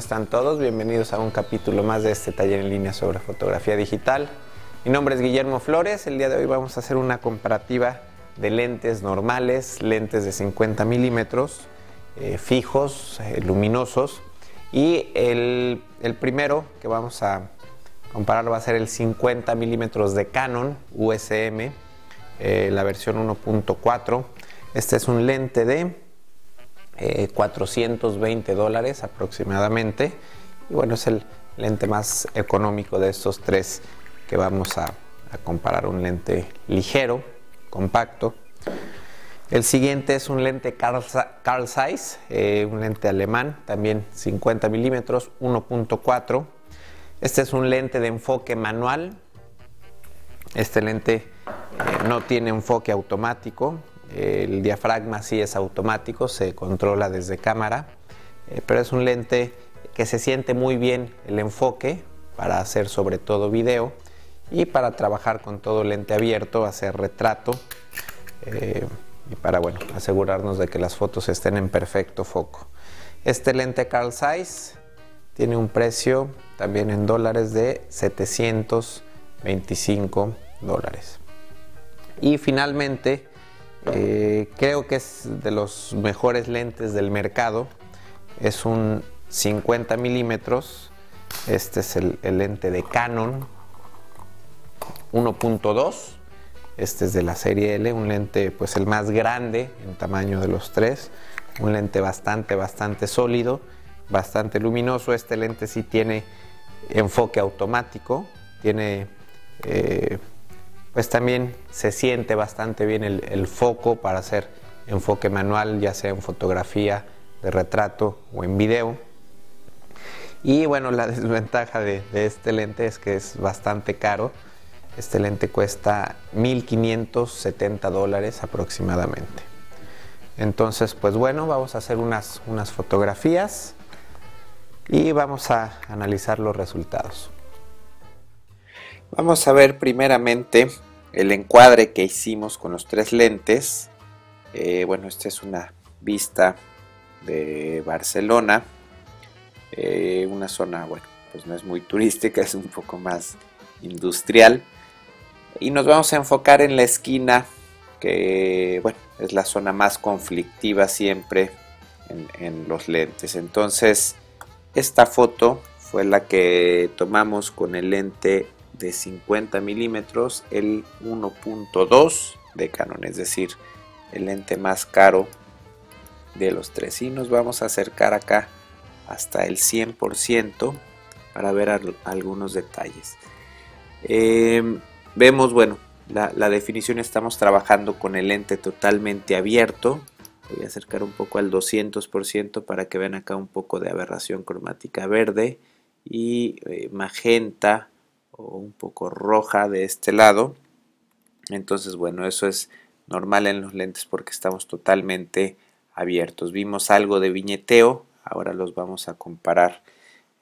están todos? Bienvenidos a un capítulo más de este taller en línea sobre fotografía digital. Mi nombre es Guillermo Flores. El día de hoy vamos a hacer una comparativa de lentes normales, lentes de 50 milímetros, eh, fijos, eh, luminosos. Y el, primero que vamos a comparar va a ser el 50 milímetros de Canon USM, eh, la versión 1.4. Este es un lente de 420 dólares aproximadamente. Y bueno, es el lente más económico de estos tres que vamos a, comparar. Un lente ligero, compacto. El siguiente es un lente Carl, Zeiss, eh, un lente alemán, también 50 milímetros, 1.4. Este es un lente de enfoque manual. Este lente eh, no tiene enfoque automático, el diafragma sí es automático, se controla desde cámara, eh, pero es un lente que se siente muy bien el enfoque para hacer sobre todo video y para trabajar con todo lente abierto, hacer retrato eh, y para bueno, asegurarnos de que las fotos estén en perfecto foco. Este lente Carl Zeiss tiene un precio también en dólares de 725 dólares. Y finalmente, eh, creo que es de los mejores lentes del mercado. Es un 50 milímetros. Este es el, lente de Canon 1.2. Este es de la serie L, un lente pues el más grande en tamaño de los tres. Un lente bastante, bastante sólido, bastante luminoso. Este lente sí tiene enfoque automático, tiene eh, pues también se siente bastante bien el, foco para hacer enfoque manual, ya sea en fotografía, de retrato o en video. Y bueno, la desventaja de, este lente es que es bastante caro. Este lente cuesta 1.570 dólares aproximadamente. Entonces, pues bueno, vamos a hacer unas, unas fotografías y vamos a analizar los resultados. Vamos a ver primeramente el encuadre que hicimos con los tres lentes. Eh, bueno, esta es una vista de Barcelona. Eh, una zona, bueno, pues no es muy turística, es un poco más industrial. Y nos vamos a enfocar en la esquina, que bueno, es la zona más conflictiva siempre en, en los lentes. Entonces, esta foto fue la que tomamos con el lente de 50 milímetros, el 1.2 de Canon, es decir, el lente más caro de los tres. Y nos vamos a acercar acá hasta el 100% para ver algunos detalles. Em, vemos, bueno, la, definición estamos trabajando con el lente totalmente abierto. Voy a acercar un poco al 200% para que vean acá un poco de aberración cromática verde y eh, magenta un poco roja de este lado. Entonces, bueno, eso es normal en los lentes porque estamos totalmente abiertos. Vimos algo de viñeteo, ahora los vamos a comparar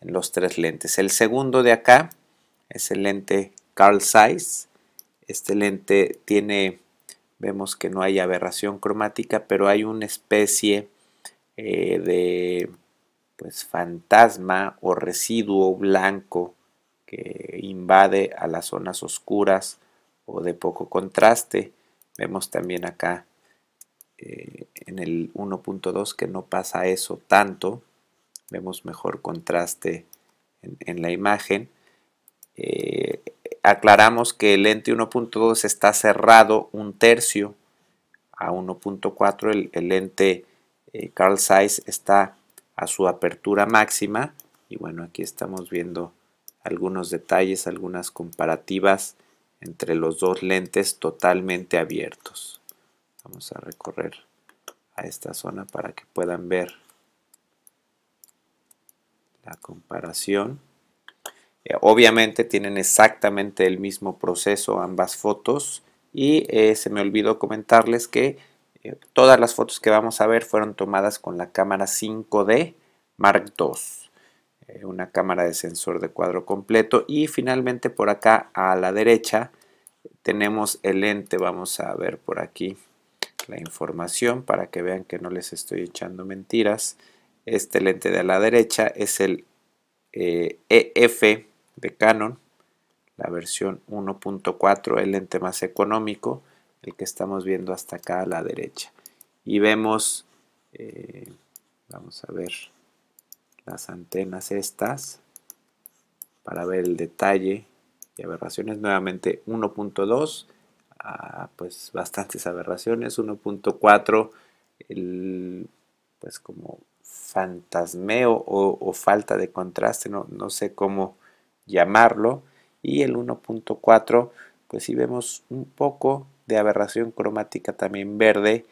en los tres lentes. El segundo de acá es el lente Carl Zeiss. Este lente tiene, vemos que no hay aberración cromática, pero hay una especie eh, de pues fantasma o residuo blanco que invade a las zonas oscuras o de poco contraste. Vemos también acá eh, en el 1.2 que no pasa eso tanto. Vemos mejor contraste en, la imagen. Eh, aclaramos que el lente 1.2 está cerrado un tercio a 1.4. El, el, lente eh, Carl Zeiss está a su apertura máxima. Y bueno, aquí estamos viendo algunos detalles, algunas comparativas entre los dos lentes totalmente abiertos. Vamos a recorrer a esta zona para que puedan ver la comparación. Eh, obviamente tienen exactamente el mismo proceso ambas fotos y eh, se me olvidó comentarles que eh, todas las fotos que vamos a ver fueron tomadas con la cámara 5D Mark II. Eh, una cámara de sensor de cuadro completo y finalmente por acá a la derecha tenemos el lente, vamos a ver por aquí la información para que vean que no les estoy echando mentiras. Este lente de la derecha es el EF eh, e de Canon, la versión 1.4, el lente más económico, el que estamos viendo hasta acá a la derecha. Y vemos, eh, vamos a ver las antenas estas, para ver el detalle y aberraciones. Nuevamente 1.2, ah, pues bastantes aberraciones. 1.4, pues como fantasmeo o, falta de contraste, no, no sé cómo llamarlo. Y el 1.4, pues si vemos un poco de aberración cromática también verde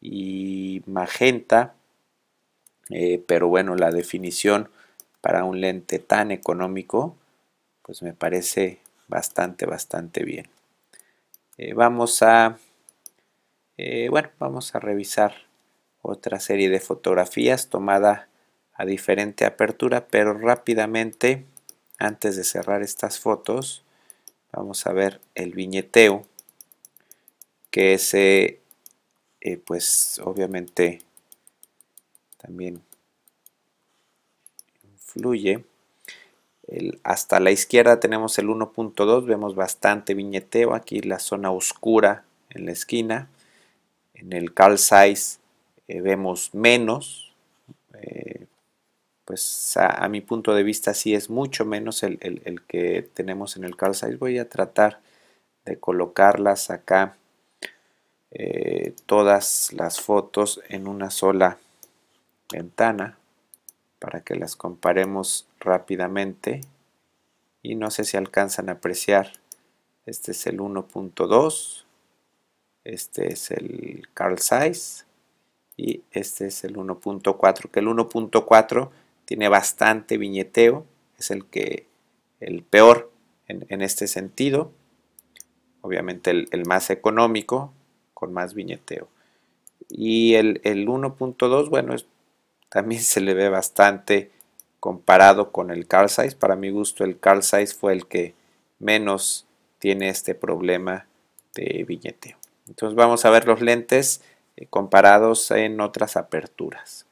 y magenta. Eh, pero bueno, la definición para un lente tan económico pues me parece bastante, bastante bien. Eh, vamos a, eh, bueno, vamos a revisar otra serie de fotografías tomada a diferente apertura, pero rápidamente, antes de cerrar estas fotos, vamos a ver el viñeteo, que ese, pues obviamente también influye hasta la izquierda tenemos el 1.2, vemos bastante viñeteo, aquí la zona oscura en la esquina. En el Carl Size eh, vemos menos, eh, pues a, mi punto de vista sí es mucho menos el, que tenemos en el Carl Size. Voy a tratar de colocarlas acá, eh, todas las fotos en una sola ventana para que las comparemos rápidamente. Y no sé si alcanzan a apreciar. Este es el 1.2 este es el Carl Size y este es el 1.4 que el 1.4 tiene bastante viñeteo es el que el peor en, este sentido. Obviamente el, más económico con más viñeteo. Y el, el 1.2 bueno es también se le ve bastante comparado con el Carl Size. Para mi gusto el Carl Size fue el que menos tiene este problema de billeteo. Entonces vamos a ver los lentes eh, comparados en otras aperturas.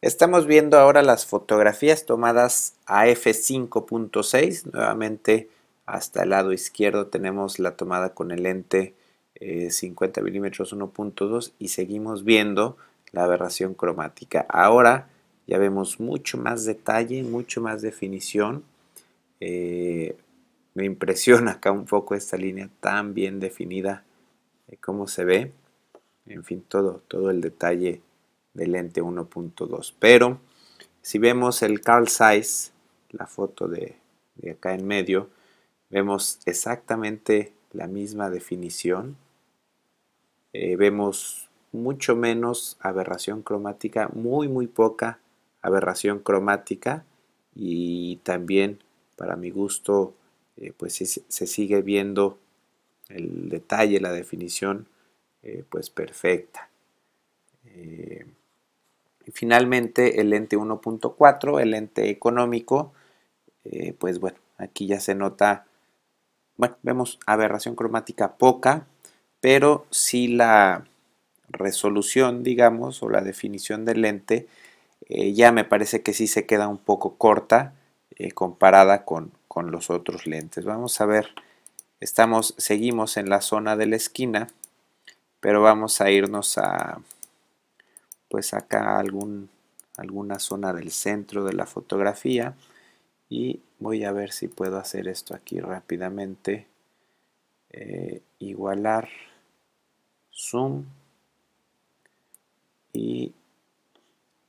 Estamos viendo ahora las fotografías tomadas a f5.6. Nuevamente hasta el lado izquierdo tenemos la tomada con el lente 50 mm 1.2 y seguimos viendo la aberración cromática. Ahora ya vemos mucho más detalle, mucho más definición. Eh, me impresiona acá un poco esta línea tan bien definida, eh, cómo se ve. En fin, todo, todo el detalle del lente 1.2. Pero si vemos el Carl Size, la foto de, acá en medio, vemos exactamente la misma definición. Eh, vemos mucho menos aberración cromática, muy muy poca aberración cromática y también para mi gusto eh, pues se, sigue viendo el detalle, la definición eh, pues perfecta. Eh, y finalmente el lente 1.4, el lente económico, pues bueno, aquí ya se nota, bueno, vemos aberración cromática poca, pero sí la, resolución, digamos, o la definición del lente, eh, ya me parece que sí se queda un poco corta eh, comparada con, con, los otros lentes. Vamos a ver, estamos, seguimos en la zona de la esquina, pero vamos a irnos a, pues acá algún, alguna zona del centro de la fotografía y voy a ver si puedo hacer esto aquí rápidamente. Eh, igualar zoom y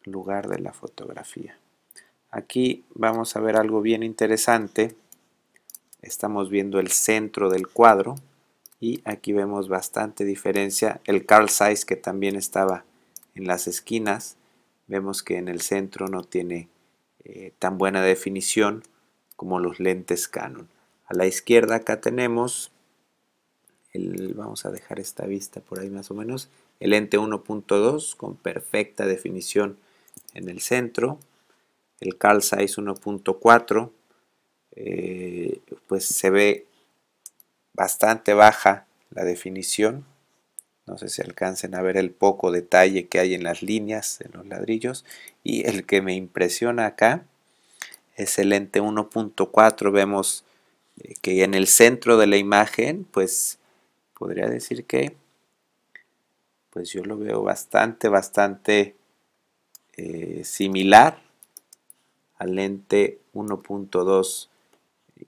lugar de la fotografía. Aquí vamos a ver algo bien interesante. Estamos viendo el centro del cuadro y aquí vemos bastante diferencia. El Carl Size que también estaba en las esquinas, vemos que en el centro no tiene eh, tan buena definición como los lentes Canon. A la izquierda acá tenemos, vamos a dejar esta vista por ahí más o menos, el lente 1.2 con perfecta definición en el centro, el Carl Size 1.4 eh, pues se ve bastante baja la definición No sé si alcancen a ver el poco detalle que hay en las líneas, en los ladrillos. Y el que me impresiona acá es el lente 1.4. Vemos eh, que en el centro de la imagen, pues podría decir que, pues yo lo veo bastante, bastante eh, similar al lente 1.2.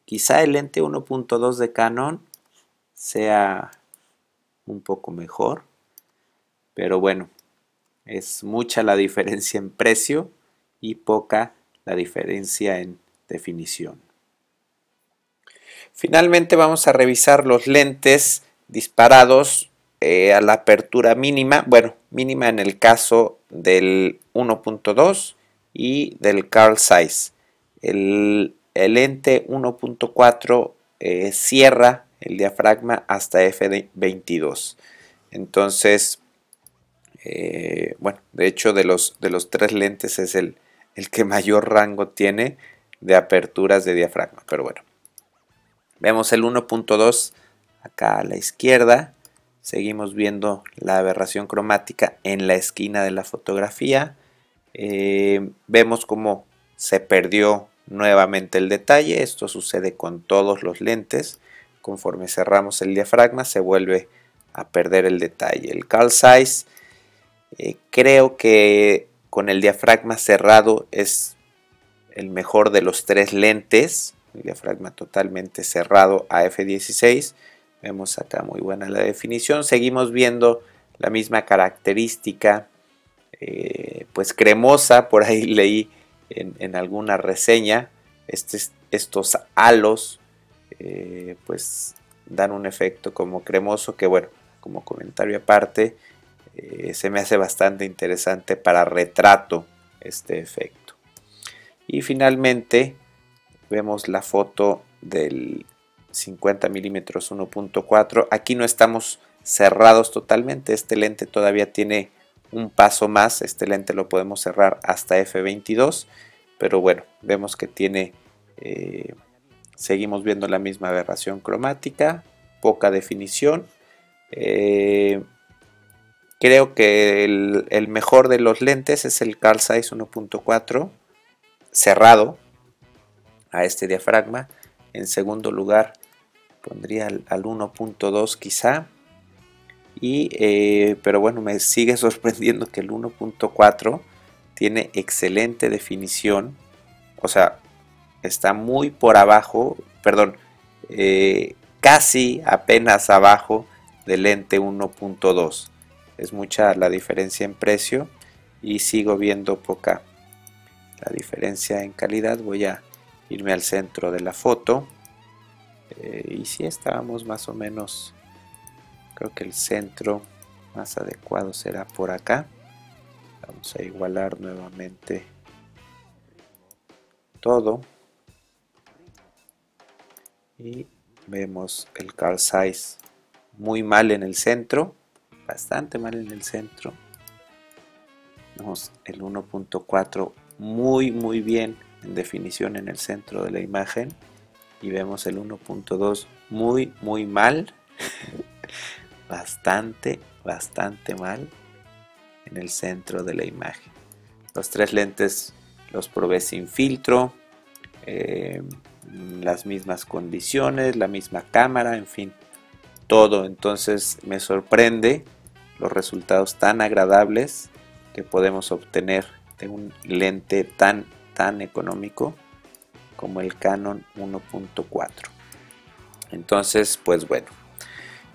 Quizá el lente 1.2 de Canon sea un poco mejor, pero bueno, es mucha la diferencia en precio y poca la diferencia en definición. Finalmente vamos a revisar los lentes disparados eh, a la apertura mínima, bueno, mínima en el caso del 1.2 y del Carl Size. El, lente 1.4 eh, cierra el diafragma hasta F22. Entonces, eh, bueno, de hecho de los, de los tres lentes es el, el que mayor rango tiene de aperturas de diafragma. Pero bueno, vemos el 1.2 acá a la izquierda. Seguimos viendo la aberración cromática en la esquina de la fotografía. Eh, vemos cómo se perdió nuevamente el detalle. Esto sucede con todos los lentes. Conforme cerramos el diafragma se vuelve a perder el detalle. El Carl Size eh, creo que con el diafragma cerrado es el mejor de los tres lentes. El diafragma totalmente cerrado a f16. Vemos acá muy buena la definición. Seguimos viendo la misma característica eh, pues cremosa. Por ahí leí en, alguna reseña estos halos eh, pues dan un efecto como cremoso que bueno, como comentario aparte, eh, se me hace bastante interesante para retrato este efecto. Y finalmente vemos la foto del 50 milímetros 1.4. Aquí no estamos cerrados totalmente, este lente todavía tiene un paso más, este lente lo podemos cerrar hasta f22, pero bueno, vemos que tiene... Eh, Seguimos viendo la misma aberración cromática, poca definición. Eh, creo que el, mejor de los lentes es el Carl Zeiss 1.4 cerrado a este diafragma. En segundo lugar pondría al, 1.2 quizá. Y, eh, pero bueno, me sigue sorprendiendo que el 1.4 tiene excelente definición. O sea, está muy por abajo, perdón, eh, casi apenas abajo del lente 1.2. Es mucha la diferencia en precio y sigo viendo poca la diferencia en calidad. Voy a irme al centro de la foto. Eh, y si estábamos más o menos, creo que el centro más adecuado será por acá. Vamos a igualar nuevamente todo. Y vemos el Carl Size muy mal en el centro bastante mal en el centro. Vemos el 1.4 muy muy bien en definición en el centro de la imagen y vemos el 1.2 muy muy mal bastante bastante mal en el centro de la imagen los tres lentes los probé sin filtro eh, las mismas condiciones, la misma cámara, en fin, todo. Entonces me sorprende los resultados tan agradables que podemos obtener de un lente tan, tan económico como el Canon 1.4. Entonces, pues bueno,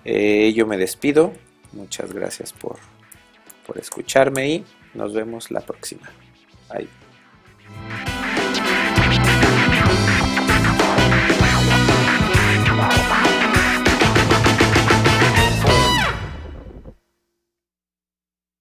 eh, yo me despido. Muchas gracias por, por escucharme y nos vemos la próxima. Bye.